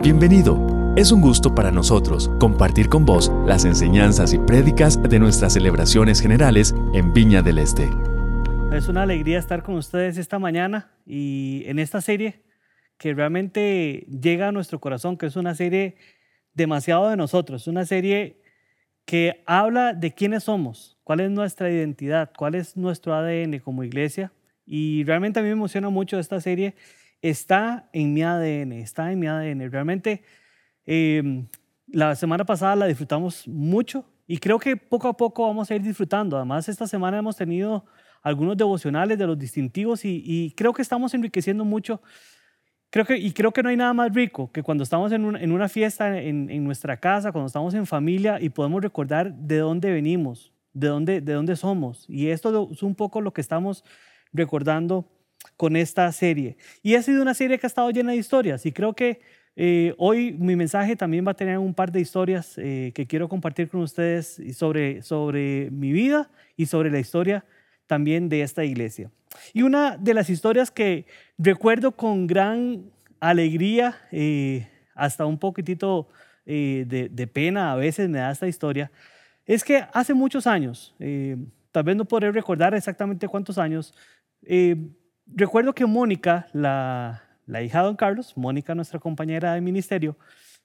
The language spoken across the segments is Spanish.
Bienvenido. Es un gusto para nosotros compartir con vos las enseñanzas y prédicas de nuestras celebraciones generales en Viña del Este. Es una alegría estar con ustedes esta mañana y en esta serie que realmente llega a nuestro corazón, que es una serie demasiado de nosotros, una serie que habla de quiénes somos, cuál es nuestra identidad, cuál es nuestro ADN como iglesia. Y realmente a mí me emociona mucho esta serie. Está en mi ADN, está en mi ADN. Realmente em, la semana pasada la disfrutamos mucho y creo que poco a poco vamos a ir disfrutando. Además, esta semana hemos tenido algunos devocionales de los distintivos y, creo que estamos enriqueciendo mucho. Creo que, y creo que no hay nada más rico que cuando estamos en, una fiesta en, en, nuestra casa, cuando estamos en familia y podemos recordar de dónde venimos, de dónde, de dónde somos. Y esto es un poco lo que estamos recordando con esta serie. Y ha sido una serie que ha estado llena de historias y creo que eh, hoy mi mensaje también va a tener un par de historias eh, que quiero compartir con ustedes sobre, sobre mi vida y sobre la historia también de esta iglesia. Y una de las historias que recuerdo con gran alegría, eh, hasta un poquitito de, de, pena a veces me da esta historia, es que hace muchos años, tal vez no podré recordar exactamente cuántos años, eh, recuerdo que Mónica, la, hija de don Carlos, Mónica, nuestra compañera de ministerio,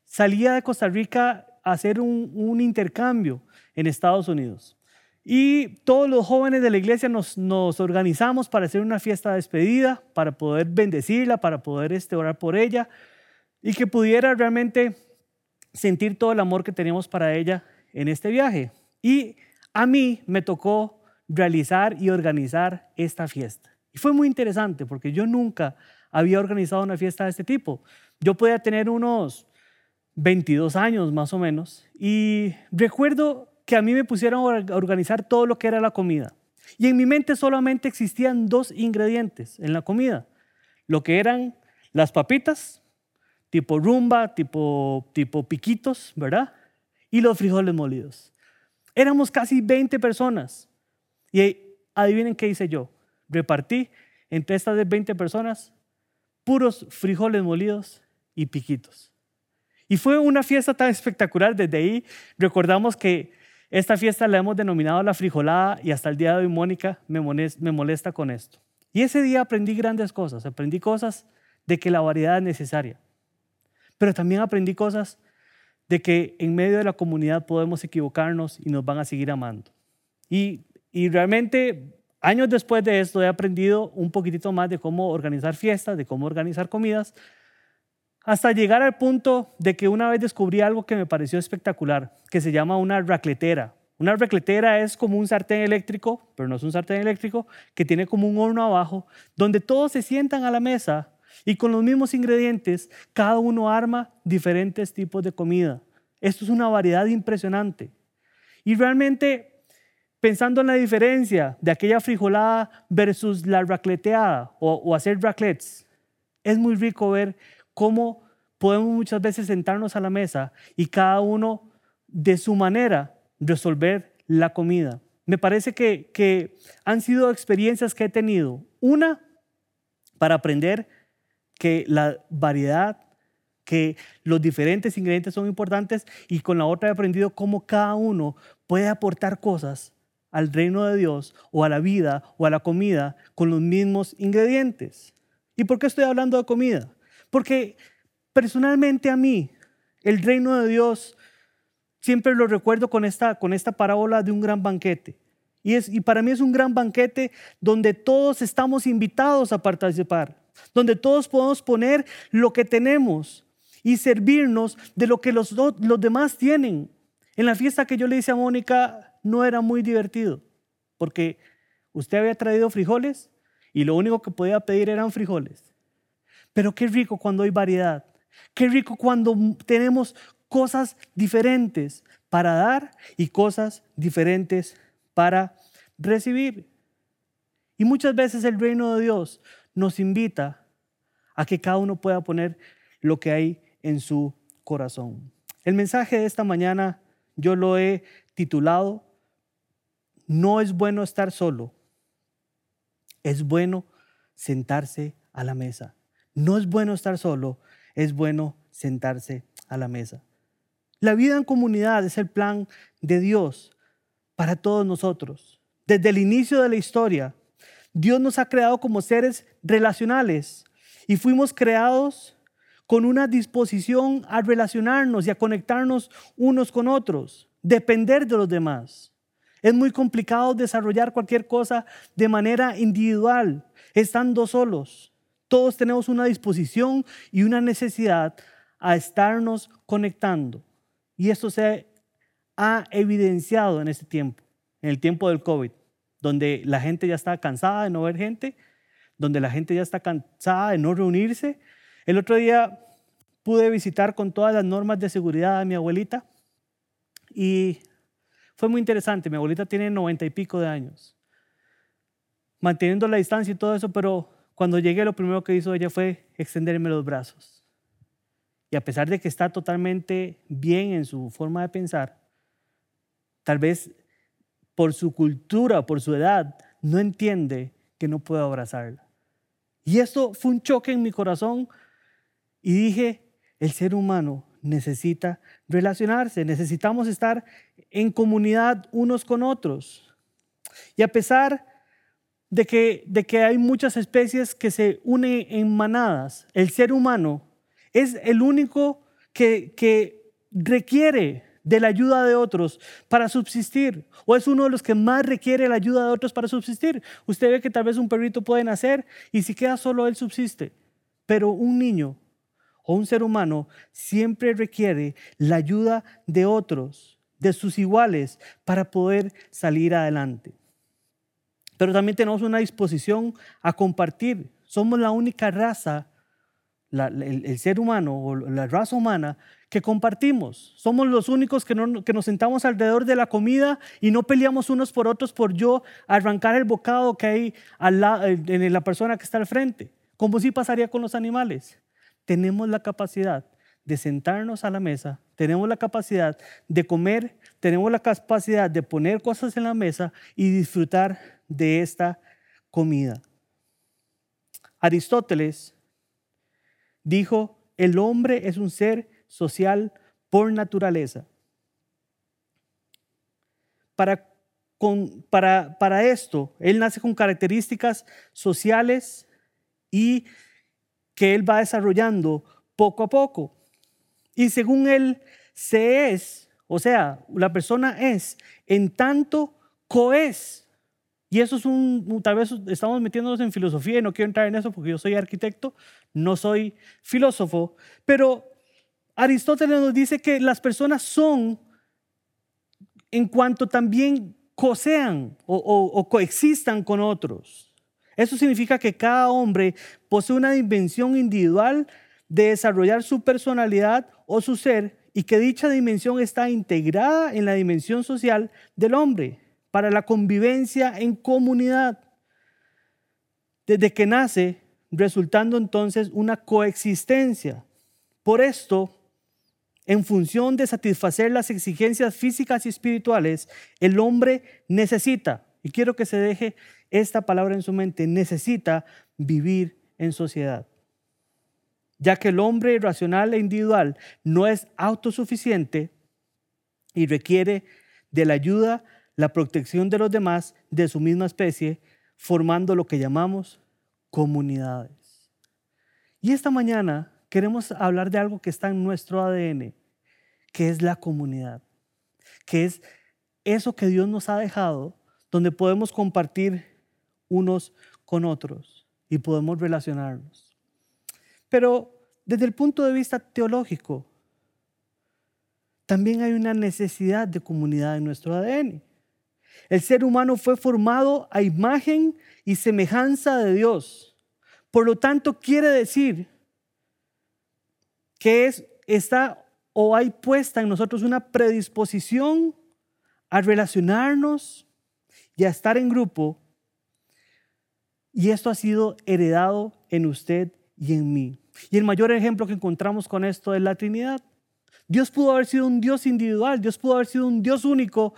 salía de Costa Rica a hacer un, intercambio en Estados Unidos. Y todos los jóvenes de la iglesia nos, organizamos para hacer una fiesta de despedida, para poder bendecirla, para poder este, orar por ella y que pudiera realmente sentir todo el amor que teníamos para ella en este viaje. Y a mí me tocó realizar y organizar esta fiesta. Y fue muy interesante porque yo nunca había organizado una fiesta de este tipo. Yo podía tener unos 22 años más o menos y recuerdo que a mí me pusieron a organizar todo lo que era la comida. Y en mi mente solamente existían dos ingredientes en la comida. Lo que eran las papitas, tipo rumba, tipo, tipo piquitos, ¿verdad? Y los frijoles molidos. Éramos casi 20 personas. Y adivinen qué hice yo. Repartí entre estas 20 personas puros frijoles molidos y piquitos. Y fue una fiesta tan espectacular. Desde ahí recordamos que esta fiesta la hemos denominado la frijolada y hasta el día de hoy Mónica me molesta con esto. Y ese día aprendí grandes cosas. Aprendí cosas de que la variedad es necesaria. Pero también aprendí cosas de que en medio de la comunidad podemos equivocarnos y nos van a seguir amando. Y y realmente, años después de esto, he aprendido un poquitito más de cómo organizar fiestas, de cómo organizar comidas, hasta llegar al punto de que una vez descubrí algo que me pareció espectacular, que se llama una racletera. Una racletera es como un sartén eléctrico, pero no es un sartén eléctrico, que tiene como un horno abajo, donde todos se sientan a la mesa y con los mismos ingredientes, cada uno arma diferentes tipos de comida. Esto es una variedad impresionante. Y realmente pensando en la diferencia de aquella frijolada versus la racleteada o, hacer raclets, es muy rico ver cómo podemos muchas veces sentarnos a la mesa y cada uno de su manera resolver la comida. Me parece que, que han sido experiencias que he tenido. Una, para aprender que la variedad, que los diferentes ingredientes son importantes y con la otra he aprendido cómo cada uno puede aportar cosas al reino de Dios o a la vida o a la comida con los mismos ingredientes. ¿Y por qué estoy hablando de comida? Porque personalmente a mí, el reino de Dios, siempre lo recuerdo con esta, con esta parábola de un gran banquete. Y, es, y para mí es un gran banquete donde todos estamos invitados a participar, donde todos podemos poner lo que tenemos y servirnos de lo que los, los demás tienen. En la fiesta que yo le hice a Mónica, no era muy divertido, porque usted había traído frijoles y lo único que podía pedir eran frijoles. Pero qué rico cuando hay variedad, qué rico cuando tenemos cosas diferentes para dar y cosas diferentes para recibir. Y muchas veces el reino de Dios nos invita a que cada uno pueda poner lo que hay en su corazón. El mensaje de esta mañana yo lo he titulado no es bueno estar solo. Es bueno sentarse a la mesa. No es bueno estar solo, es bueno sentarse a la mesa. La vida en comunidad es el plan de Dios para todos nosotros. Desde el inicio de la historia, Dios nos ha creado como seres relacionales y fuimos creados con una disposición a relacionarnos y a conectarnos unos con otros, depender de los demás. Es muy complicado desarrollar cualquier cosa de manera individual, estando solos. Todos tenemos una disposición y una necesidad a estarnos conectando. Y esto se ha evidenciado en este tiempo, en el tiempo del COVID, donde la gente ya está cansada de no ver gente, donde la gente ya está cansada de no reunirse. El otro día pude visitar con todas las normas de seguridad a mi abuelita y fue muy interesante. Mi abuelita tiene noventa y pico de años, manteniendo la distancia y todo eso, pero cuando llegué lo primero que hizo ella fue extenderme los brazos. Y a pesar de que está totalmente bien en su forma de pensar, tal vez por su cultura, por su edad, no entiende que no puedo abrazarla. Y esto fue un choque en mi corazón y dije, el ser humano necesita relacionarse, necesitamos estar en comunidad unos con otros. Y a pesar de que, de que hay muchas especies que se unen en manadas, el ser humano es el único que, que requiere de la ayuda de otros para subsistir, o es uno de los que más requiere la ayuda de otros para subsistir. Usted ve que tal vez un perrito puede nacer y si queda solo él subsiste, pero un niño o un ser humano siempre requiere la ayuda de otros, de sus iguales, para poder salir adelante. Pero también tenemos una disposición a compartir. Somos la única raza, el, ser humano o la raza humana que compartimos. Somos los únicos que, nos sentamos alrededor de la comida y no peleamos unos por otros por yo arrancar el bocado que hay en la persona que está al frente, como si pasaría con los animales tenemos la capacidad de sentarnos a la mesa, tenemos la capacidad de comer, tenemos la capacidad de poner cosas en la mesa y disfrutar de esta comida. Aristóteles dijo, el hombre es un ser social por naturaleza. Para, para, para esto, él nace con características sociales y que él va desarrollando poco a poco. Y según él se es, o sea, la persona es, en tanto coes. Y eso es un, tal vez estamos metiéndonos en filosofía y no quiero entrar en eso porque yo soy arquitecto, no soy filósofo, pero Aristóteles nos dice que las personas son en cuanto también cosean o coexistan con otros. Eso significa que cada hombre posee una dimensión individual de desarrollar su personalidad o su ser y que dicha dimensión está integrada en la dimensión social del hombre para la convivencia en comunidad. Desde que nace, resultando entonces una coexistencia. Por esto, en función de satisfacer las exigencias físicas y espirituales, el hombre necesita, y quiero que se deje esta palabra en su mente, necesita vivir en sociedad. Ya que el hombre racional e individual no es autosuficiente y requiere de la ayuda, la protección de los demás de su misma especie, formando lo que llamamos comunidades. Y esta mañana queremos hablar de algo que está en nuestro ADN, que es la comunidad, que es eso que Dios nos ha dejado, donde podemos compartir unos con otros y podemos relacionarnos. Pero desde el punto de vista teológico, también hay una necesidad de comunidad en nuestro ADN. El ser humano fue formado a imagen y semejanza de Dios. Por lo tanto, quiere decir que es, está o hay puesta en nosotros una predisposición a relacionarnos y a estar en grupo y esto ha sido heredado en usted y en mí. Y el mayor ejemplo que encontramos con esto es la Trinidad. Dios pudo haber sido un Dios individual, Dios pudo haber sido un Dios único,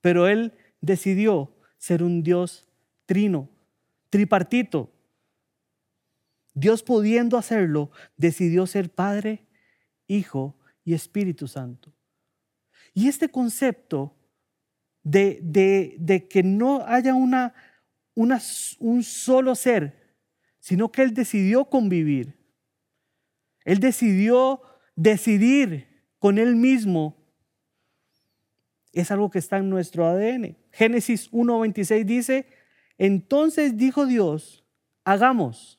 pero Él decidió ser un Dios trino, tripartito. Dios pudiendo hacerlo, decidió ser Padre, Hijo y Espíritu Santo. Y este concepto de, de, que no haya una, un solo ser, sino que Él decidió convivir. Él decidió decidir con Él mismo. Es algo que está en nuestro ADN. Génesis 1.26 dice, entonces dijo Dios, hagamos.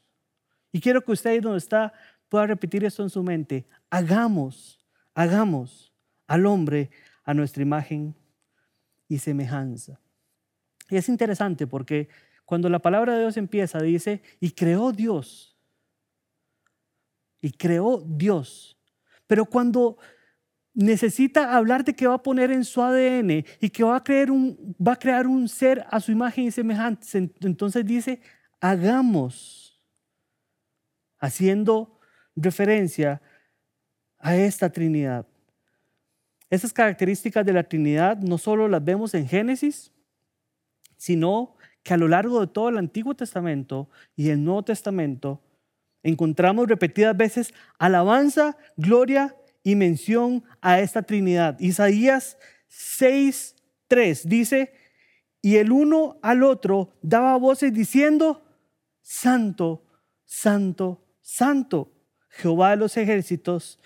Y quiero que usted ahí donde está pueda repetir esto en su mente. Hagamos, hagamos al hombre a nuestra imagen y semejanza. Y es interesante porque cuando la palabra de Dios empieza, dice, y creó Dios. Y creó Dios. Pero cuando necesita hablar de que va a poner en su ADN y que va a, crear un, va a crear un ser a su imagen y semejanza, entonces dice, hagamos, haciendo referencia a esta Trinidad. Esas características de la Trinidad no solo las vemos en Génesis, sino que a lo largo de todo el Antiguo Testamento y el Nuevo Testamento encontramos repetidas veces alabanza, gloria y mención a esta Trinidad. Isaías 6:3 dice, y el uno al otro daba voces diciendo, Santo, Santo, Santo, Jehová de los ejércitos,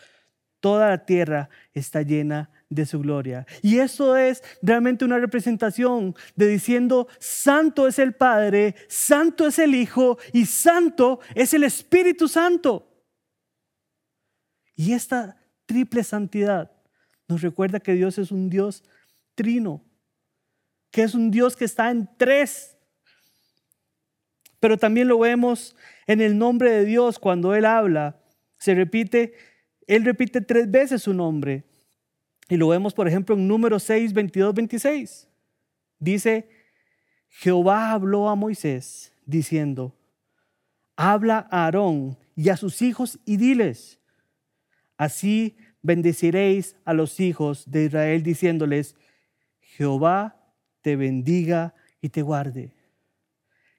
toda la tierra está llena de su gloria. Y eso es realmente una representación de diciendo, santo es el Padre, santo es el Hijo y santo es el Espíritu Santo. Y esta triple santidad nos recuerda que Dios es un Dios trino, que es un Dios que está en tres. Pero también lo vemos en el nombre de Dios cuando Él habla. Se repite, Él repite tres veces su nombre. Y lo vemos, por ejemplo, en número 6, 22, 26. Dice, Jehová habló a Moisés diciendo, habla a Aarón y a sus hijos y diles, así bendeciréis a los hijos de Israel diciéndoles, Jehová te bendiga y te guarde.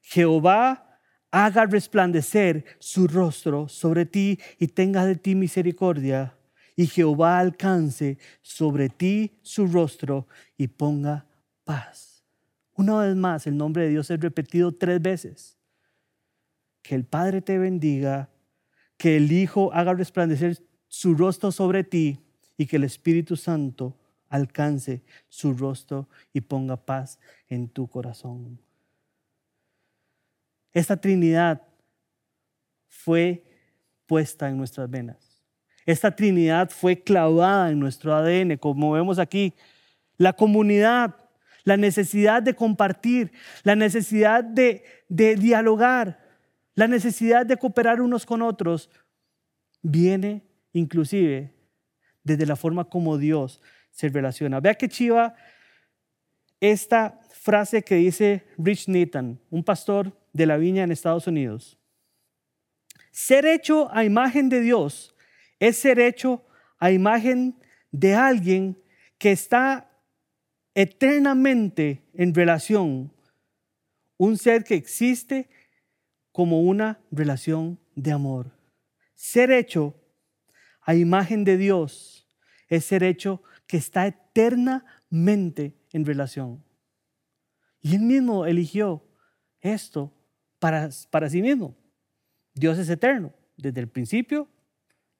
Jehová haga resplandecer su rostro sobre ti y tenga de ti misericordia y Jehová alcance sobre ti su rostro y ponga paz. Una vez más, el nombre de Dios es repetido tres veces. Que el Padre te bendiga, que el Hijo haga resplandecer su rostro sobre ti y que el Espíritu Santo alcance su rostro y ponga paz en tu corazón. Esta Trinidad fue puesta en nuestras venas. Esta Trinidad fue clavada en nuestro ADN, como vemos aquí. La comunidad, la necesidad de compartir, la necesidad de, dialogar, la necesidad de cooperar unos con otros, viene inclusive desde la forma como Dios se relaciona. Vea que chiva esta frase que dice Rich Nathan, un pastor de la viña en Estados Unidos. Ser hecho a imagen de Dios es ser hecho a imagen de alguien que está eternamente en relación, un ser que existe como una relación de amor. Ser hecho a imagen de Dios es ser hecho que está eternamente en relación. Y él mismo eligió esto para, para sí mismo. Dios es eterno, desde el principio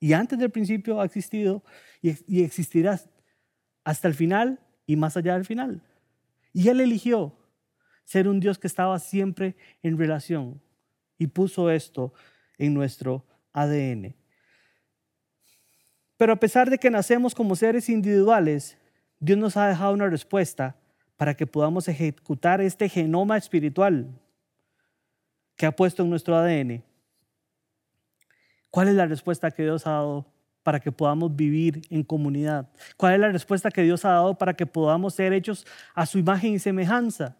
y antes del principio ha existido y, existirá hasta el final y más allá del final. Y Él eligió ser un Dios que estaba siempre en relación y puso esto en nuestro ADN. Pero a pesar de que nacemos como seres individuales, Dios nos ha dejado una respuesta para que podamos ejecutar este genoma espiritual que ha puesto en nuestro ADN ¿Cuál es la respuesta que Dios ha dado para que podamos vivir en comunidad? ¿Cuál es la respuesta que Dios ha dado para que podamos ser hechos a su imagen y semejanza?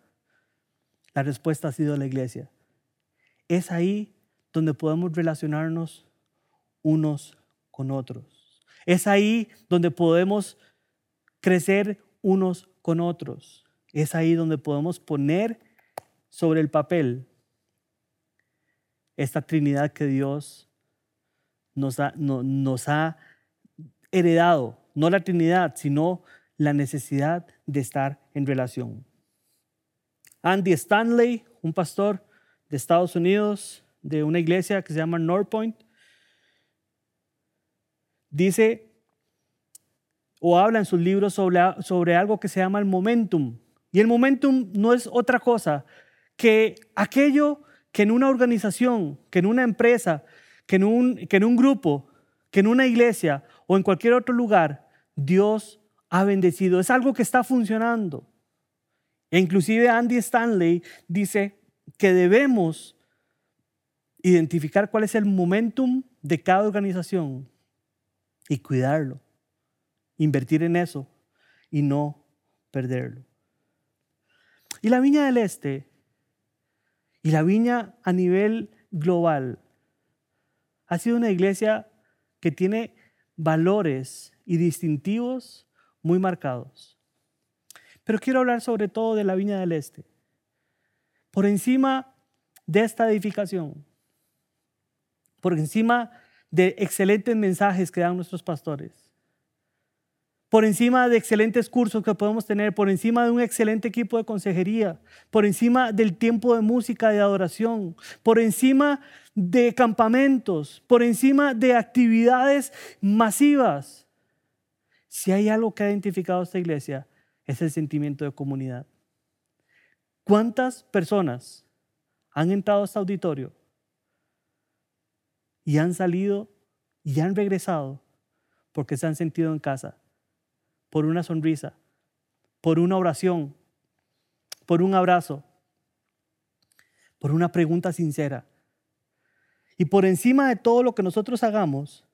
La respuesta ha sido la iglesia. Es ahí donde podemos relacionarnos unos con otros. Es ahí donde podemos crecer unos con otros. Es ahí donde podemos poner sobre el papel esta Trinidad que Dios nos ha, nos ha heredado, no la Trinidad, sino la necesidad de estar en relación. Andy Stanley, un pastor de Estados Unidos, de una iglesia que se llama North Point, dice o habla en sus libros sobre, sobre algo que se llama el momentum. Y el momentum no es otra cosa que aquello que en una organización, que en una empresa, que en un, que en un grupo, que en una iglesia o en cualquier otro lugar, Dios ha bendecido. Es algo que está funcionando. E inclusive Andy Stanley dice que debemos identificar cuál es el momentum de cada organización y cuidarlo, invertir en eso y no perderlo. Y la Viña del Este y la Viña a nivel global ha sido una iglesia que tiene valores y distintivos muy marcados. Pero quiero hablar sobre todo de la Viña del Este. Por encima de esta edificación, por encima de excelentes mensajes que dan nuestros pastores, por encima de excelentes cursos que podemos tener, por encima de un excelente equipo de consejería, por encima del tiempo de música, de adoración, por encima de campamentos, por encima de actividades masivas. Si hay algo que ha identificado esta iglesia, es el sentimiento de comunidad. ¿Cuántas personas han entrado a este auditorio y han salido y han regresado porque se han sentido en casa? Por una sonrisa, por una oración, por un abrazo, por una pregunta sincera. Y por encima de todo lo que nosotros hagamos,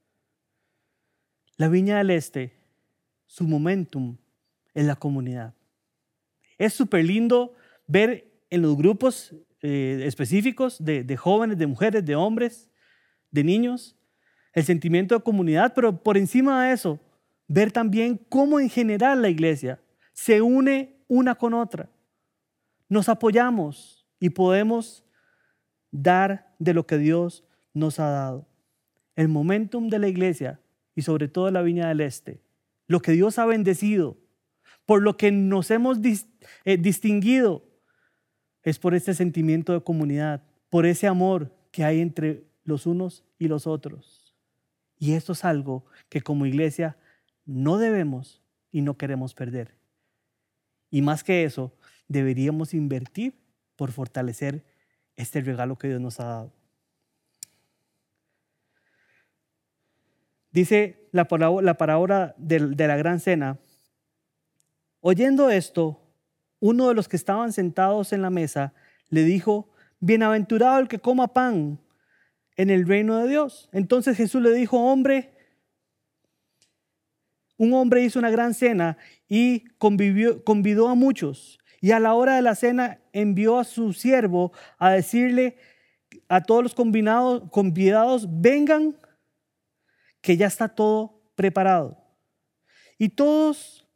la Viña del Este, su momentum es la comunidad. Es súper lindo ver en los grupos eh, específicos de jóvenes, de mujeres, de hombres, de niños, el sentimiento de comunidad, pero por encima de eso, ver también cómo en general la iglesia se une una con otra. Nos apoyamos y podemos dar de lo que Dios nos ha dado. El momentum de la iglesia y sobre todo la Viña del Este, lo que Dios ha bendecido, por lo que nos hemos eh, distinguido, es por este sentimiento de comunidad, por ese amor que hay entre los unos y los otros. Y esto es algo que como iglesia no debemos y no queremos perder. Y más que eso, deberíamos invertir por fortalecer este regalo que Dios nos ha dado. Dice la parábola, de, de la gran cena, oyendo esto, uno de los que estaban sentados en la mesa le dijo, bienaventurado el que coma pan en el reino de Dios. Entonces Jesús le dijo, hombre, un hombre hizo una gran cena y convidó a muchos. Y a la hora de la cena envió a su siervo a decirle a todos los convidados, vengan, que ya está todo preparado. Y todos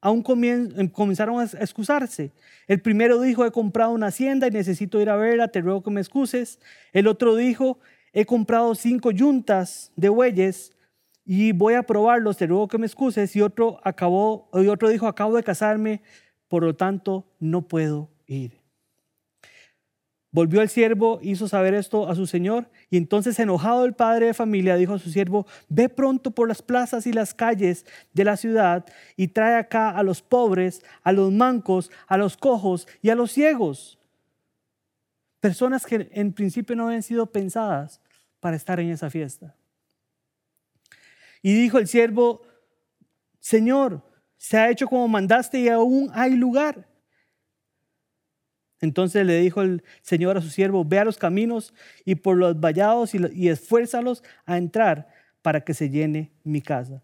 aún comenzaron a excusarse. El primero dijo, he comprado una hacienda y necesito ir a verla, te ruego que me excuses. El otro dijo, he comprado cinco yuntas de bueyes y voy a probarlos, te ruego que me excuses. Y otro, acabó, y otro dijo, acabo de casarme, por lo tanto no puedo ir. Volvió el siervo, hizo saber esto a su señor, y entonces enojado el padre de familia dijo a su siervo, ve pronto por las plazas y las calles de la ciudad y trae acá a los pobres, a los mancos, a los cojos y a los ciegos. Personas que en principio no habían sido pensadas para estar en esa fiesta. Y dijo el siervo, Señor, se ha hecho como mandaste y aún hay lugar. Entonces le dijo el Señor a su siervo, ve a los caminos y por los vallados y, esfuérzalos a entrar para que se llene mi casa.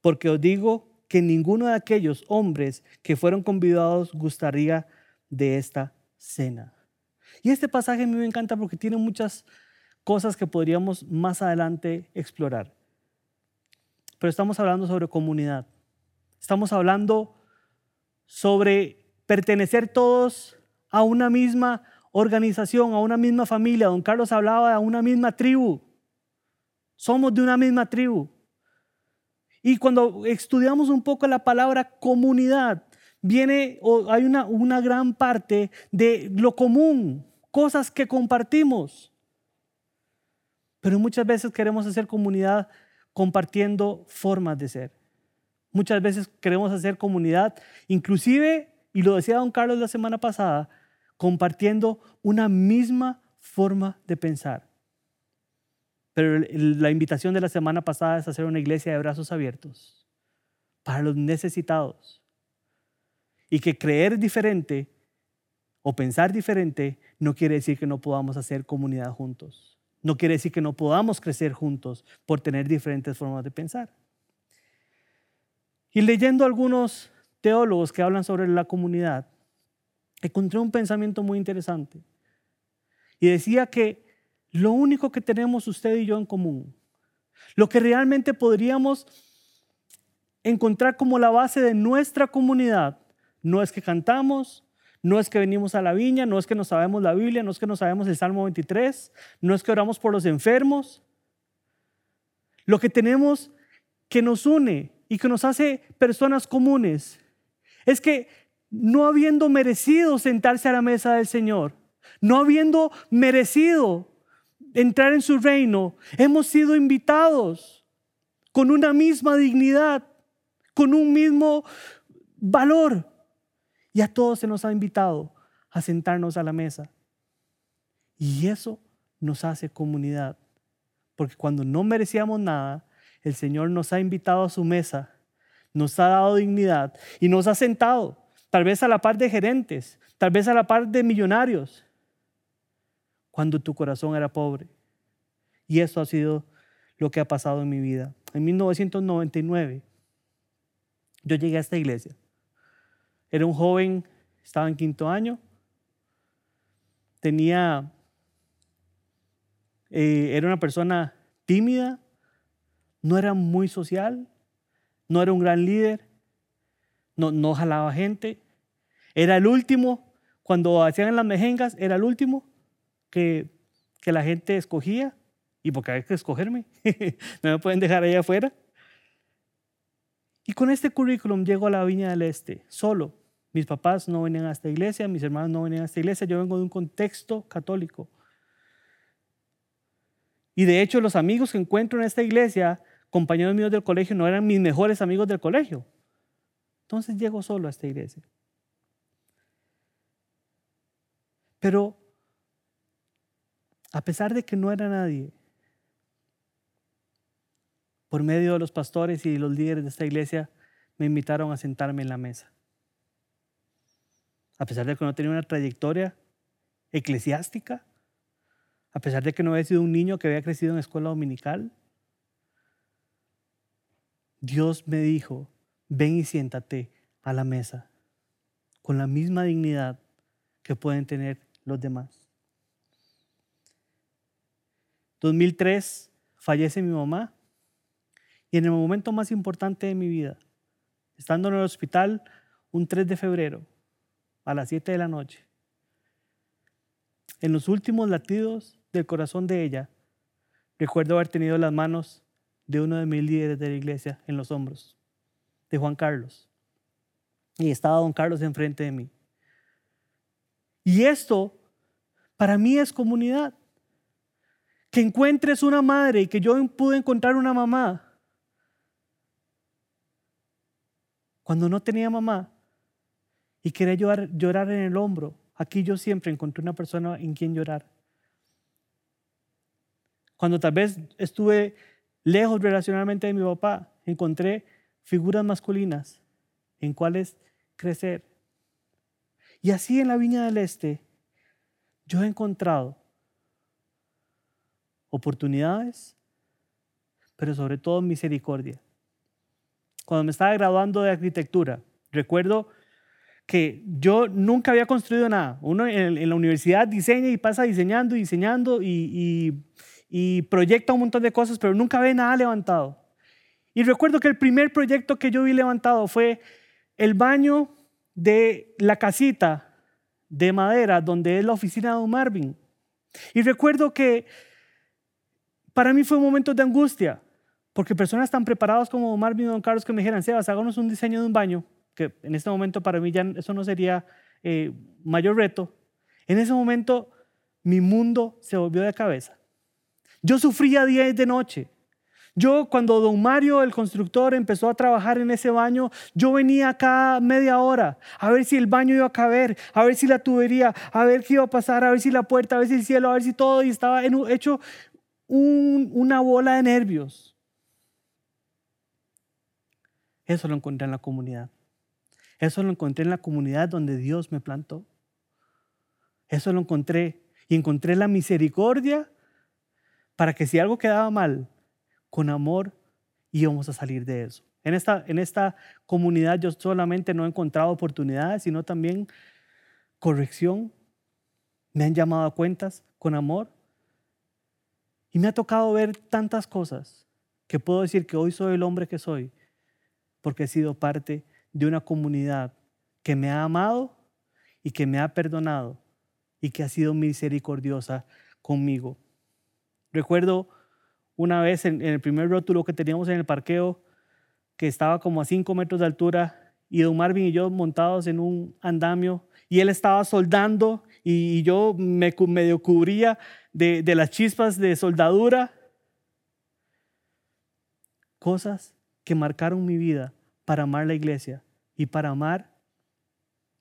Porque os digo que ninguno de aquellos hombres que fueron convidados gustaría de esta cena. Y este pasaje a mí me encanta porque tiene muchas cosas que podríamos más adelante explorar pero estamos hablando sobre comunidad. Estamos hablando sobre pertenecer todos a una misma organización, a una misma familia. Don Carlos hablaba de una misma tribu. Somos de una misma tribu. Y cuando estudiamos un poco la palabra comunidad, viene o hay una, una gran parte de lo común, cosas que compartimos. Pero muchas veces queremos hacer comunidad compartiendo formas de ser. Muchas veces queremos hacer comunidad, inclusive, y lo decía don Carlos la semana pasada, compartiendo una misma forma de pensar. Pero la invitación de la semana pasada es hacer una iglesia de brazos abiertos para los necesitados. Y que creer diferente o pensar diferente no quiere decir que no podamos hacer comunidad juntos. No quiere decir que no podamos crecer juntos por tener diferentes formas de pensar. Y leyendo algunos teólogos que hablan sobre la comunidad, encontré un pensamiento muy interesante. Y decía que lo único que tenemos usted y yo en común, lo que realmente podríamos encontrar como la base de nuestra comunidad, no es que cantamos, no es que venimos a la viña, no es que no sabemos la Biblia, no es que no sabemos el Salmo 23, no es que oramos por los enfermos. Lo que tenemos que nos une y que nos hace personas comunes es que no habiendo merecido sentarse a la mesa del Señor, no habiendo merecido entrar en su reino, hemos sido invitados con una misma dignidad, con un mismo valor. Y a todos se nos ha invitado a sentarnos a la mesa. Y eso nos hace comunidad. Porque cuando no merecíamos nada, el Señor nos ha invitado a su mesa, nos ha dado dignidad y nos ha sentado, tal vez a la par de gerentes, tal vez a la par de millonarios, cuando tu corazón era pobre. Y eso ha sido lo que ha pasado en mi vida. En 1999, yo llegué a esta iglesia. Era un joven, estaba en quinto año, tenía, eh, era una persona tímida, no era muy social, no era un gran líder, no, no jalaba gente, era el último, cuando hacían las mejengas, era el último que, que la gente escogía, y porque hay que escogerme, no me pueden dejar ahí afuera. Y con este currículum llego a la Viña del Este, solo, mis papás no venían a esta iglesia, mis hermanos no venían a esta iglesia, yo vengo de un contexto católico. Y de hecho los amigos que encuentro en esta iglesia, compañeros míos del colegio, no eran mis mejores amigos del colegio. Entonces llego solo a esta iglesia. Pero a pesar de que no era nadie, por medio de los pastores y los líderes de esta iglesia, me invitaron a sentarme en la mesa a pesar de que no tenía una trayectoria eclesiástica, a pesar de que no había sido un niño que había crecido en escuela dominical, Dios me dijo, ven y siéntate a la mesa con la misma dignidad que pueden tener los demás. 2003 fallece mi mamá y en el momento más importante de mi vida, estando en el hospital un 3 de febrero, a las 7 de la noche. En los últimos latidos del corazón de ella, recuerdo haber tenido las manos de uno de mis líderes de la iglesia en los hombros, de Juan Carlos. Y estaba don Carlos enfrente de mí. Y esto para mí es comunidad. Que encuentres una madre y que yo pude encontrar una mamá. Cuando no tenía mamá, y quería llorar, en el hombro. Aquí yo siempre encontré una persona en quien llorar. Cuando tal vez estuve lejos relacionalmente de mi papá, encontré figuras masculinas en cuales crecer. Y así en la Viña del Este, yo he encontrado oportunidades, pero sobre todo misericordia. Cuando me estaba graduando de arquitectura, recuerdo que yo nunca había construido nada. Uno en, la universidad diseña y pasa diseñando y diseñando y, proyecta un montón de cosas, pero nunca ve nada levantado. Y recuerdo que el primer proyecto que yo vi levantado fue el baño de la casita de madera donde es la oficina de Don Marvin. Y recuerdo que para mí fue un momento de angustia, Porque personas tan preparadas como Marvin y Don Carlos que me dijeran, Sebas, háganos un diseño de un baño, que en este momento para mí ya eso no sería eh, mayor reto. En ese momento mi mundo se volvió de cabeza. Yo sufría día y de noche. Yo cuando don Mario, el constructor, empezó a trabajar en ese baño, yo venía cada media hora a ver si el baño iba a caber, a ver si la tubería, a ver qué iba a pasar, a ver si la puerta, a ver si el cielo, a ver si todo, y estaba hecho una bola de nervios. Eso lo encontré en la comunidad. Eso lo encontré en la comunidad donde Dios me plantó. Eso lo encontré. Y encontré la misericordia para que si algo quedaba mal, con amor íbamos a salir de eso. En esta, en esta comunidad yo solamente no he encontrado oportunidades, sino también corrección. Me han llamado a cuentas con amor. Y me ha tocado ver tantas cosas que puedo decir que hoy soy el hombre que soy, porque he sido parte de una comunidad que me ha amado y que me ha perdonado y que ha sido misericordiosa conmigo. Recuerdo una vez en, el primer rótulo que teníamos en el parqueo, que estaba como a 5 metros de altura, y don Marvin y yo montados en un andamio, y él estaba soldando, y, yo me medio cubría de, de las chispas de soldadura. Cosas que marcaron mi vida para amar la iglesia y para amar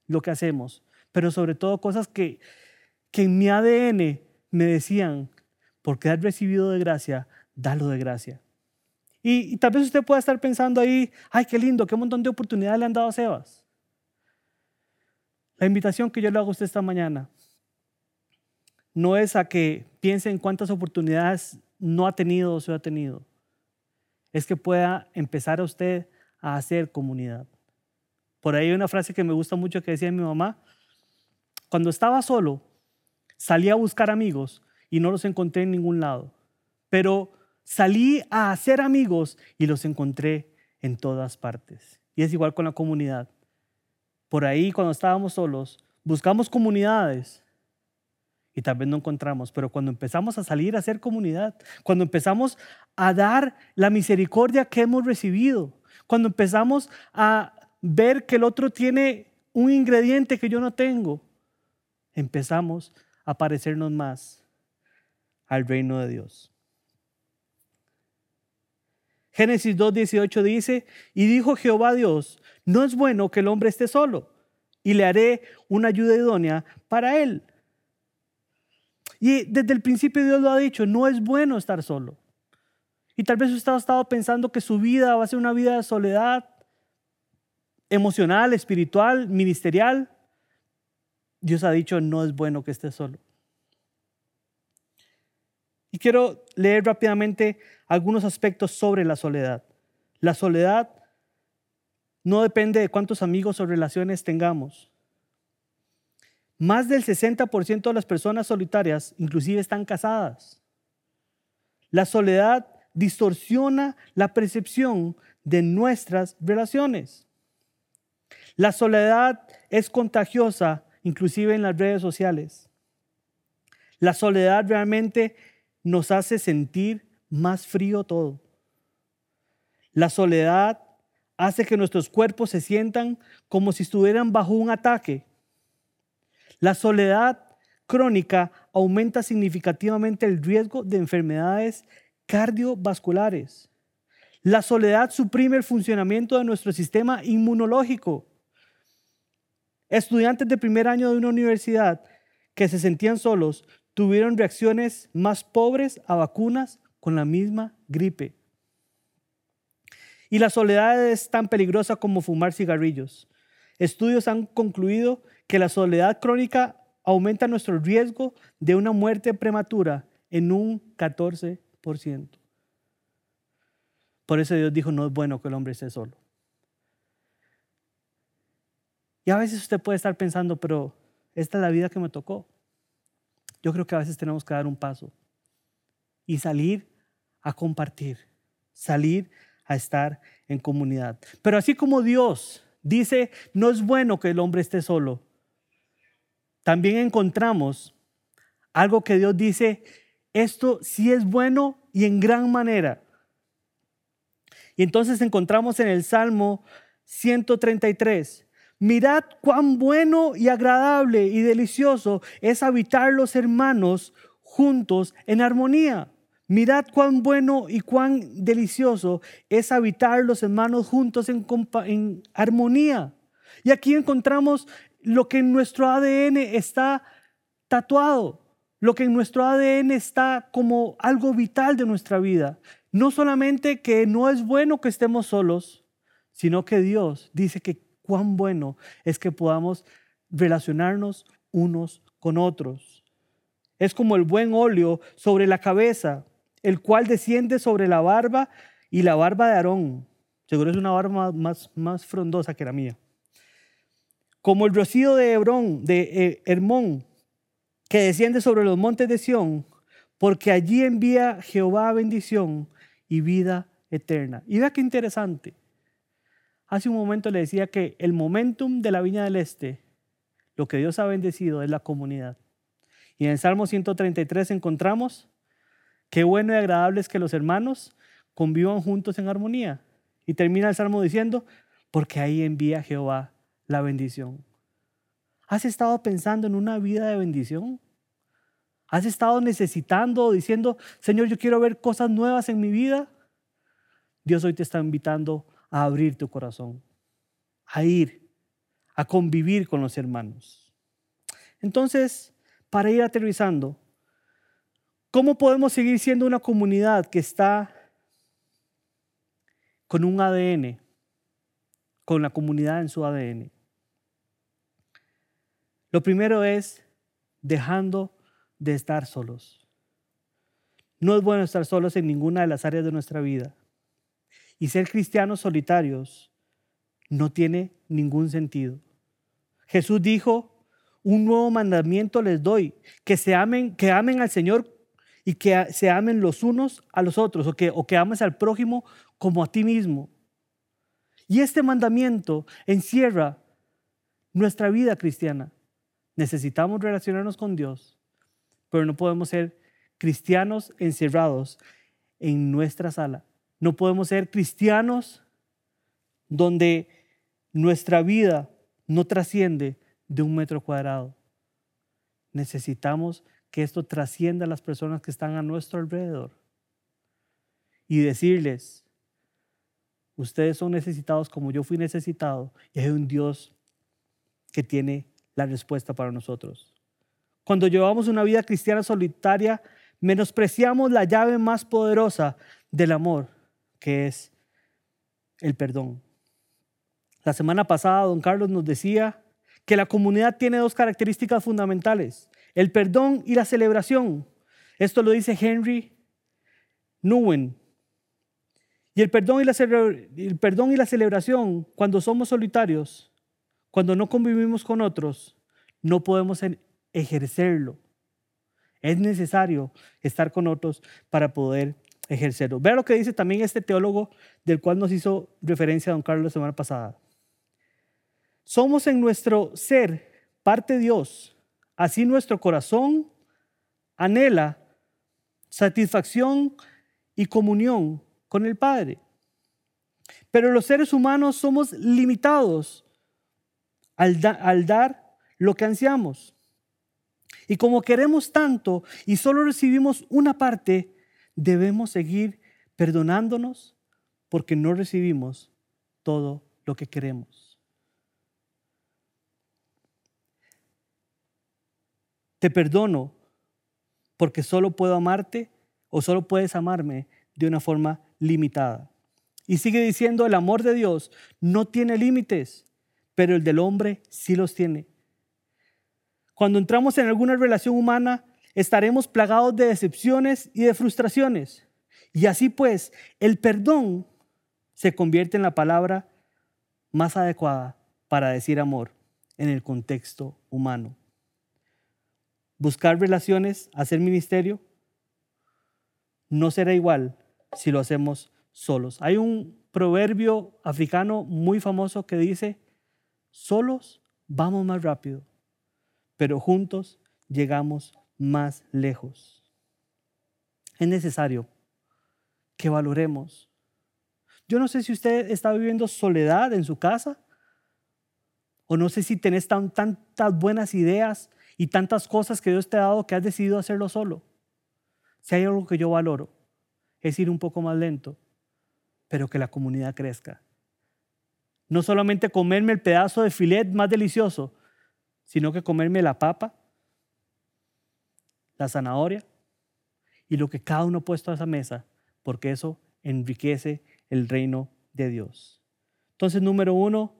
lo que hacemos, pero sobre todo cosas que, que en mi ADN me decían, porque has recibido de gracia, dalo de gracia. Y, tal vez usted pueda estar pensando ahí, ay, qué lindo, qué montón de oportunidades le han dado a Sebas. La invitación que yo le hago a usted esta mañana no es a que piense en cuántas oportunidades no ha tenido o se ha tenido. Es que pueda empezar a usted a hacer comunidad. Por ahí hay una frase que me gusta mucho que decía mi mamá. Cuando estaba solo, salí a buscar amigos y no los encontré en ningún lado. Pero Salí a hacer amigos y los encontré en todas partes. Y es igual con la comunidad. Por ahí, cuando estábamos solos, buscamos comunidades y tal vez no encontramos, pero cuando empezamos a salir a hacer comunidad, cuando empezamos a dar la misericordia que hemos recibido, cuando empezamos a ver que el otro tiene un ingrediente que yo no tengo, empezamos a parecernos más al reino de Dios. Génesis 2.18 dice, y dijo Jehová Dios, no es bueno que el hombre esté solo, y le haré una ayuda idónea para él. Y desde el principio Dios lo ha dicho, no es bueno estar solo. Y tal vez usted ha estado pensando que su vida va a ser una vida de soledad emocional, espiritual, ministerial. Dios ha dicho, no es bueno que esté solo. Y quiero leer rápidamente algunos aspectos sobre la soledad. La soledad no depende de cuántos amigos o relaciones tengamos. Más del 60% de las personas solitarias inclusive están casadas. La soledad distorsiona la percepción de nuestras relaciones. La soledad es contagiosa inclusive en las redes sociales. La soledad realmente nos hace sentir más frío todo. La soledad hace que nuestros cuerpos se sientan como si estuvieran bajo un ataque. La soledad crónica aumenta significativamente el riesgo de enfermedades cardiovasculares. La soledad suprime el funcionamiento de nuestro sistema inmunológico. Estudiantes de primer año de una universidad que se sentían solos tuvieron reacciones más pobres a vacunas con la misma gripe. Y la soledad es tan peligrosa como fumar cigarrillos. Estudios han concluido que la soledad crónica aumenta nuestro riesgo de una muerte prematura en un 14%. Por eso Dios dijo, no es bueno que el hombre esté solo. Y a veces usted puede estar pensando, pero esta es la vida que me tocó. Yo creo que a veces tenemos que dar un paso y salir a compartir, salir a estar en comunidad. Pero así como Dios dice, no es bueno que el hombre esté solo, también encontramos algo que Dios dice, esto sí es bueno y en gran manera. Y entonces encontramos en el Salmo 133, mirad cuán bueno y agradable y delicioso es habitar los hermanos juntos en armonía. Mirad cuán bueno y cuán delicioso es habitar los hermanos juntos en, en, armonía. Y aquí encontramos lo que en nuestro ADN está tatuado, lo que en nuestro ADN está como algo vital de nuestra vida. No solamente que no es bueno que estemos solos, sino que Dios dice que cuán bueno es que podamos relacionarnos unos con otros. Es como el buen óleo sobre la cabeza el cual desciende sobre la barba y la barba de Aarón. Seguro es una barba más, más frondosa que la mía. Como el rocío de Hebrón, de eh, Hermón, que desciende sobre los montes de Sión, porque allí envía Jehová bendición y vida eterna. Y vea qué interesante. Hace un momento le decía que el momentum de la Viña del Este, lo que Dios ha bendecido es la comunidad. Y en el Salmo 133 encontramos Qué bueno y agradable es que los hermanos convivan juntos en armonía. Y termina el salmo diciendo, porque ahí envía Jehová la bendición. ¿Has estado pensando en una vida de bendición? ¿Has estado necesitando o diciendo, Señor, yo quiero ver cosas nuevas en mi vida? Dios hoy te está invitando a abrir tu corazón, a ir, a convivir con los hermanos. Entonces, para ir aterrizando, ¿Cómo podemos seguir siendo una comunidad que está con un ADN, con la comunidad en su ADN? Lo primero es dejando de estar solos. No es bueno estar solos en ninguna de las áreas de nuestra vida. Y ser cristianos solitarios no tiene ningún sentido. Jesús dijo, un nuevo mandamiento les doy, que se amen, que amen al Señor y que se amen los unos a los otros o que, o que ames al prójimo como a ti mismo. Y este mandamiento encierra nuestra vida cristiana. Necesitamos relacionarnos con Dios, pero no podemos ser cristianos encerrados en nuestra sala. No podemos ser cristianos donde nuestra vida no trasciende de un metro cuadrado. Necesitamos que esto trascienda a las personas que están a nuestro alrededor y decirles, ustedes son necesitados como yo fui necesitado y hay un Dios que tiene la respuesta para nosotros. Cuando llevamos una vida cristiana solitaria, menospreciamos la llave más poderosa del amor, que es el perdón. La semana pasada, don Carlos nos decía que la comunidad tiene dos características fundamentales el perdón y la celebración. Esto lo dice Henry Nguyen. Y el perdón, y la el perdón y la celebración, cuando somos solitarios, cuando no convivimos con otros, no podemos ejercerlo. Es necesario estar con otros para poder ejercerlo. Vea lo que dice también este teólogo del cual nos hizo referencia don Carlos la semana pasada. Somos en nuestro ser parte de Dios Así nuestro corazón anhela satisfacción y comunión con el Padre. Pero los seres humanos somos limitados al, dar lo que ansiamos. Y como queremos tanto y solo recibimos una parte, debemos seguir perdonándonos porque no recibimos todo lo que queremos. Te perdono porque solo puedo amarte o solo puedes amarme de una forma limitada. Y sigue diciendo, el amor de Dios no tiene límites, pero el del hombre sí los tiene. Cuando entramos en alguna relación humana, estaremos plagados de decepciones y de frustraciones. Y así pues, el perdón se convierte en la palabra más adecuada para decir amor en el contexto humano buscar relaciones, hacer ministerio, no será igual si lo hacemos solos. Hay un proverbio africano muy famoso que dice, solos vamos más rápido, pero juntos llegamos más lejos. Es necesario que valoremos Yo no sé si usted está viviendo soledad en su casa, o no sé si tenés tantas buenas ideas y tantas cosas que Dios te ha dado que has decidido hacerlo solo. Si hay algo que yo valoro, es ir un poco más lento, pero que la comunidad crezca. No solamente comerme el pedazo de filet más delicioso, sino que comerme la papa, la zanahoria y lo que cada uno ha puesto a esa mesa, porque eso enriquece el reino de Dios. Entonces, número uno,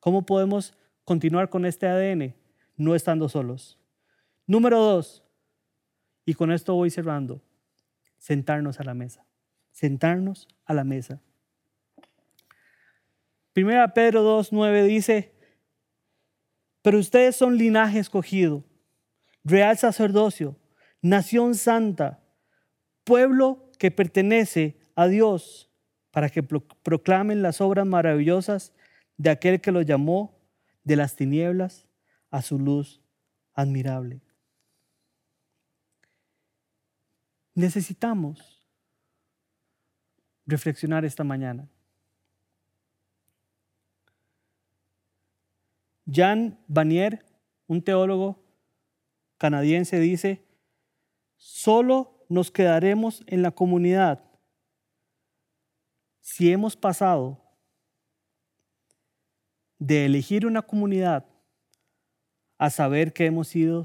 ¿cómo podemos continuar con este ADN? No estando solos. Número dos, y con esto voy cerrando, sentarnos a la mesa. Sentarnos a la mesa. Primera Pedro 2, 9 dice, pero ustedes son linaje escogido, real sacerdocio, nación santa, pueblo que pertenece a Dios, para que proclamen las obras maravillosas de aquel que los llamó de las tinieblas a su luz admirable. Necesitamos reflexionar esta mañana. Jan Vanier, un teólogo canadiense, dice, solo nos quedaremos en la comunidad si hemos pasado de elegir una comunidad a saber que hemos sido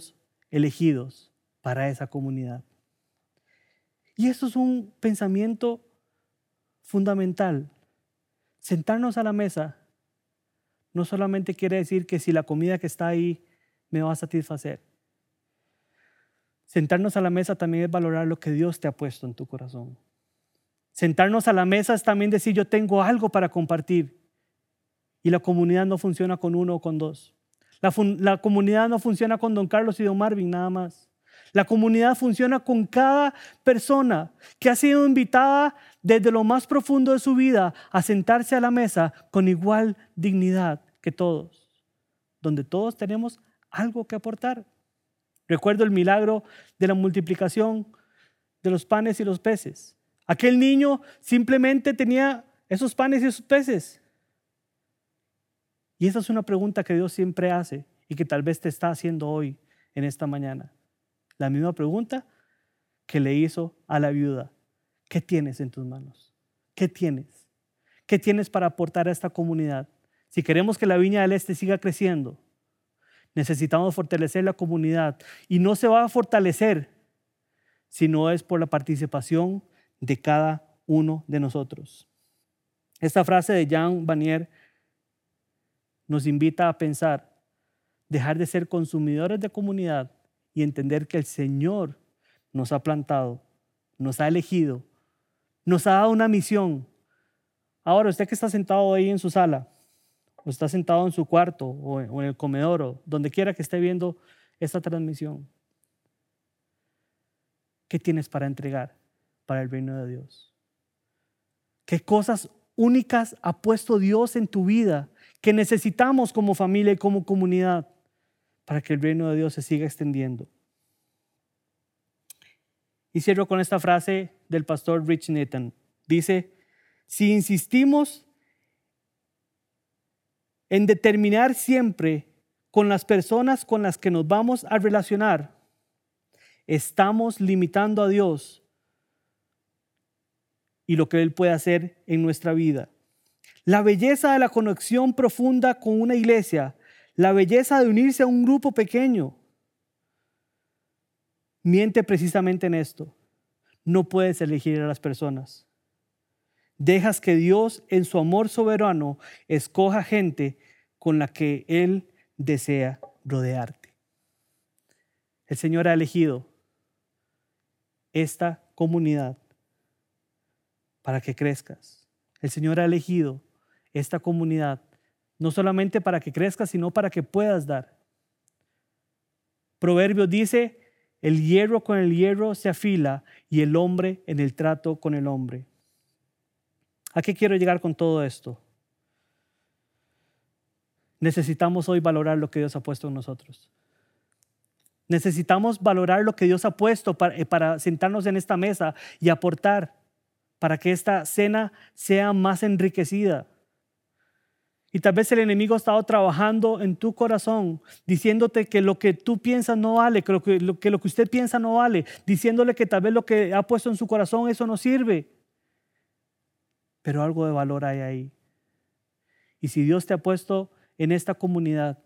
elegidos para esa comunidad. Y esto es un pensamiento fundamental. Sentarnos a la mesa no solamente quiere decir que si la comida que está ahí me va a satisfacer. Sentarnos a la mesa también es valorar lo que Dios te ha puesto en tu corazón. Sentarnos a la mesa es también decir yo tengo algo para compartir. Y la comunidad no funciona con uno o con dos. La, comunidad no funciona con don Carlos y don Marvin nada más. La comunidad funciona con cada persona que ha sido invitada desde lo más profundo de su vida a sentarse a la mesa con igual dignidad que todos, donde todos tenemos algo que aportar. Recuerdo el milagro de la multiplicación de los panes y los peces. Aquel niño simplemente tenía esos panes y esos peces. Y esa es una pregunta que Dios siempre hace y que tal vez te está haciendo hoy, en esta mañana. La misma pregunta que le hizo a la viuda. ¿Qué tienes en tus manos? ¿Qué tienes? ¿Qué tienes para aportar a esta comunidad? Si queremos que la Viña del Este siga creciendo, necesitamos fortalecer la comunidad. Y no se va a fortalecer si no es por la participación de cada uno de nosotros. Esta frase de Jean Vanier nos invita a pensar, dejar de ser consumidores de comunidad y entender que el Señor nos ha plantado, nos ha elegido, nos ha dado una misión. Ahora, usted que está sentado ahí en su sala, o está sentado en su cuarto, o en el comedor, o donde quiera que esté viendo esta transmisión, ¿qué tienes para entregar para el reino de Dios? ¿Qué cosas únicas ha puesto Dios en tu vida que necesitamos como familia y como comunidad para que el reino de Dios se siga extendiendo. Y cierro con esta frase del pastor Rich Nathan. Dice, si insistimos en determinar siempre con las personas con las que nos vamos a relacionar, estamos limitando a Dios y lo que Él puede hacer en nuestra vida. La belleza de la conexión profunda con una iglesia, la belleza de unirse a un grupo pequeño, miente precisamente en esto. No puedes elegir a las personas. Dejas que Dios en su amor soberano escoja gente con la que Él desea rodearte. El Señor ha elegido esta comunidad para que crezcas. El Señor ha elegido esta comunidad, no solamente para que crezcas, sino para que puedas dar. Proverbio dice, el hierro con el hierro se afila y el hombre en el trato con el hombre. ¿A qué quiero llegar con todo esto? Necesitamos hoy valorar lo que Dios ha puesto en nosotros. Necesitamos valorar lo que Dios ha puesto para, eh, para sentarnos en esta mesa y aportar para que esta cena sea más enriquecida. Y tal vez el enemigo ha estado trabajando en tu corazón, diciéndote que lo que tú piensas no vale, que, lo que, lo que usted piensa no vale, diciéndole que tal vez lo que ha puesto en su corazón eso no sirve. Pero algo de valor hay ahí. Y si Dios te ha puesto en esta comunidad,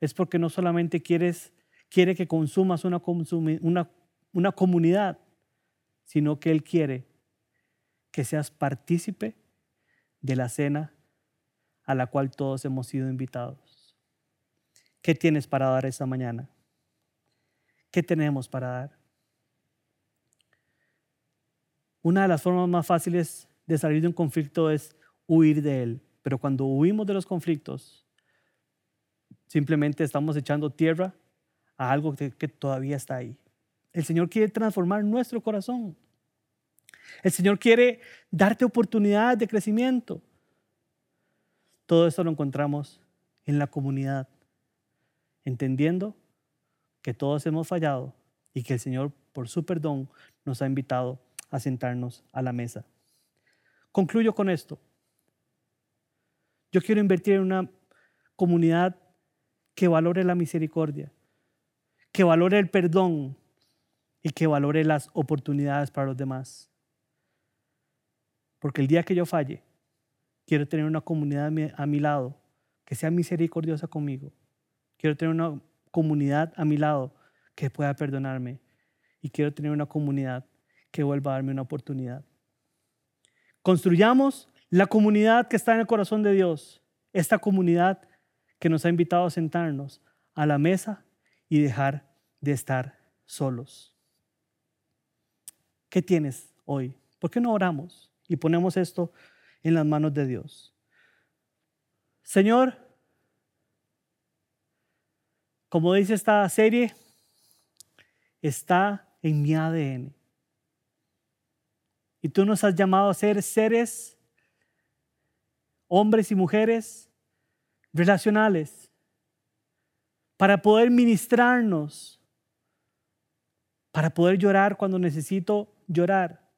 es porque no solamente quieres, quiere que consumas una, una, una comunidad, sino que Él quiere que seas partícipe de la cena a la cual todos hemos sido invitados. ¿Qué tienes para dar esta mañana? ¿Qué tenemos para dar? Una de las formas más fáciles de salir de un conflicto es huir de él. Pero cuando huimos de los conflictos, simplemente estamos echando tierra a algo que, todavía está ahí. El Señor quiere transformar nuestro corazón. El Señor quiere darte oportunidades de crecimiento. Todo esto lo encontramos en la comunidad, entendiendo que todos hemos fallado y que el Señor, por su perdón, nos ha invitado a sentarnos a la mesa. Concluyo con esto. Yo quiero invertir en una comunidad que valore la misericordia, que valore el perdón y que valore las oportunidades para los demás. Porque el día que yo falle, Quiero tener una comunidad a mi lado que sea misericordiosa conmigo. Quiero tener una comunidad a mi lado que pueda perdonarme. Y quiero tener una comunidad que vuelva a darme una oportunidad. Construyamos la comunidad que está en el corazón de Dios. Esta comunidad que nos ha invitado a sentarnos a la mesa y dejar de estar solos. ¿Qué tienes hoy? ¿Por qué no oramos y ponemos esto en las manos de Dios. Señor, como dice esta serie, está en mi ADN. Y tú nos has llamado a ser seres, hombres y mujeres, relacionales, para poder ministrarnos, para poder llorar cuando necesito llorar,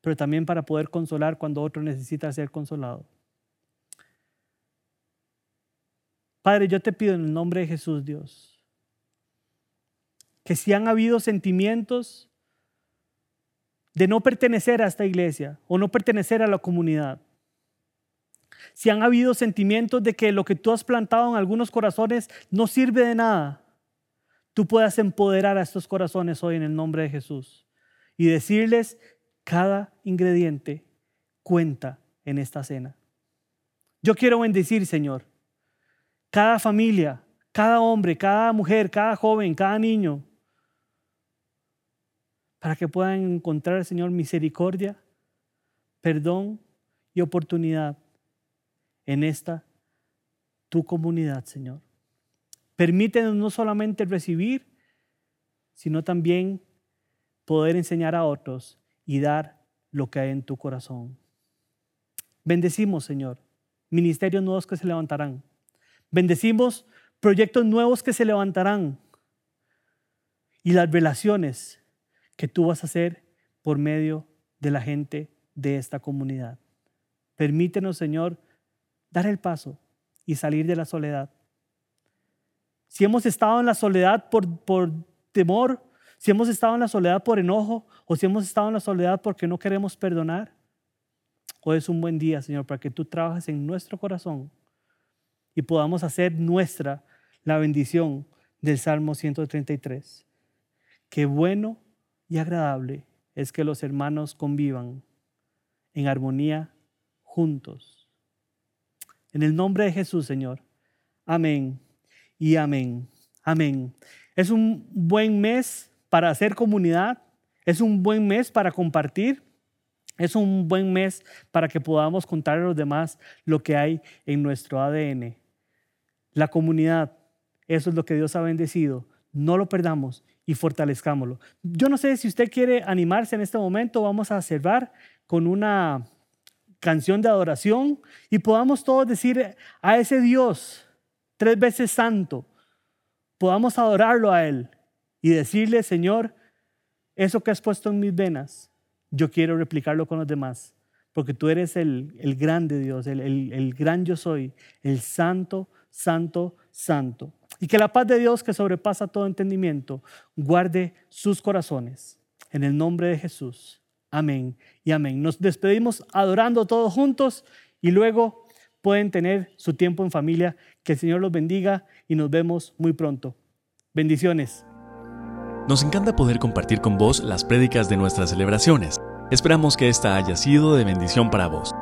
pero también para poder consolar cuando otro necesita ser consolado. Padre, yo te pido en el nombre de Jesús, Dios, que si han habido sentimientos de no pertenecer a esta iglesia o no pertenecer a la comunidad, si han habido sentimientos de que lo que tú has plantado en algunos corazones no sirve de nada, tú puedas empoderar a estos corazones hoy en el nombre de Jesús y decirles cada ingrediente cuenta en esta cena. Yo quiero bendecir, Señor, cada familia, cada hombre, cada mujer, cada joven, cada niño, para que puedan encontrar, Señor, misericordia, perdón y oportunidad en esta tu comunidad, Señor. Permítenos no solamente recibir, sino también poder enseñar a otros y dar lo que hay en tu corazón. Bendecimos, Señor, ministerios nuevos que se levantarán. Bendecimos proyectos nuevos que se levantarán y las relaciones que tú vas a hacer por medio de la gente de esta comunidad. Permítenos, Señor, dar el paso y salir de la soledad. Si hemos estado en la soledad por, por temor, si hemos estado en la soledad por enojo o si hemos estado en la soledad porque no queremos perdonar. Hoy es un buen día, Señor, para que tú trabajes en nuestro corazón y podamos hacer nuestra la bendición del Salmo 133. Qué bueno y agradable es que los hermanos convivan en armonía juntos. En el nombre de Jesús, Señor. Amén y amén. Amén. Es un buen mes para hacer comunidad, es un buen mes para compartir, es un buen mes para que podamos contar a los demás lo que hay en nuestro ADN. La comunidad, eso es lo que Dios ha bendecido. No lo perdamos y fortalezcámoslo. Yo no sé si usted quiere animarse en este momento, vamos a cerrar con una canción de adoración y podamos todos decir a ese Dios tres veces santo, podamos adorarlo a Él y decirle, Señor, eso que has puesto en mis venas, yo quiero replicarlo con los demás, porque tú eres el, el grande Dios, el, el, el gran yo soy, el santo, santo, santo. Y que la paz de Dios que sobrepasa todo entendimiento guarde sus corazones. En el nombre de Jesús. Amén y amén. Nos despedimos adorando todos juntos y luego pueden tener su tiempo en familia. Que el Señor los bendiga y nos vemos muy pronto. Bendiciones. Nos encanta poder compartir con vos las prédicas de nuestras celebraciones. Esperamos que esta haya sido de bendición para vos.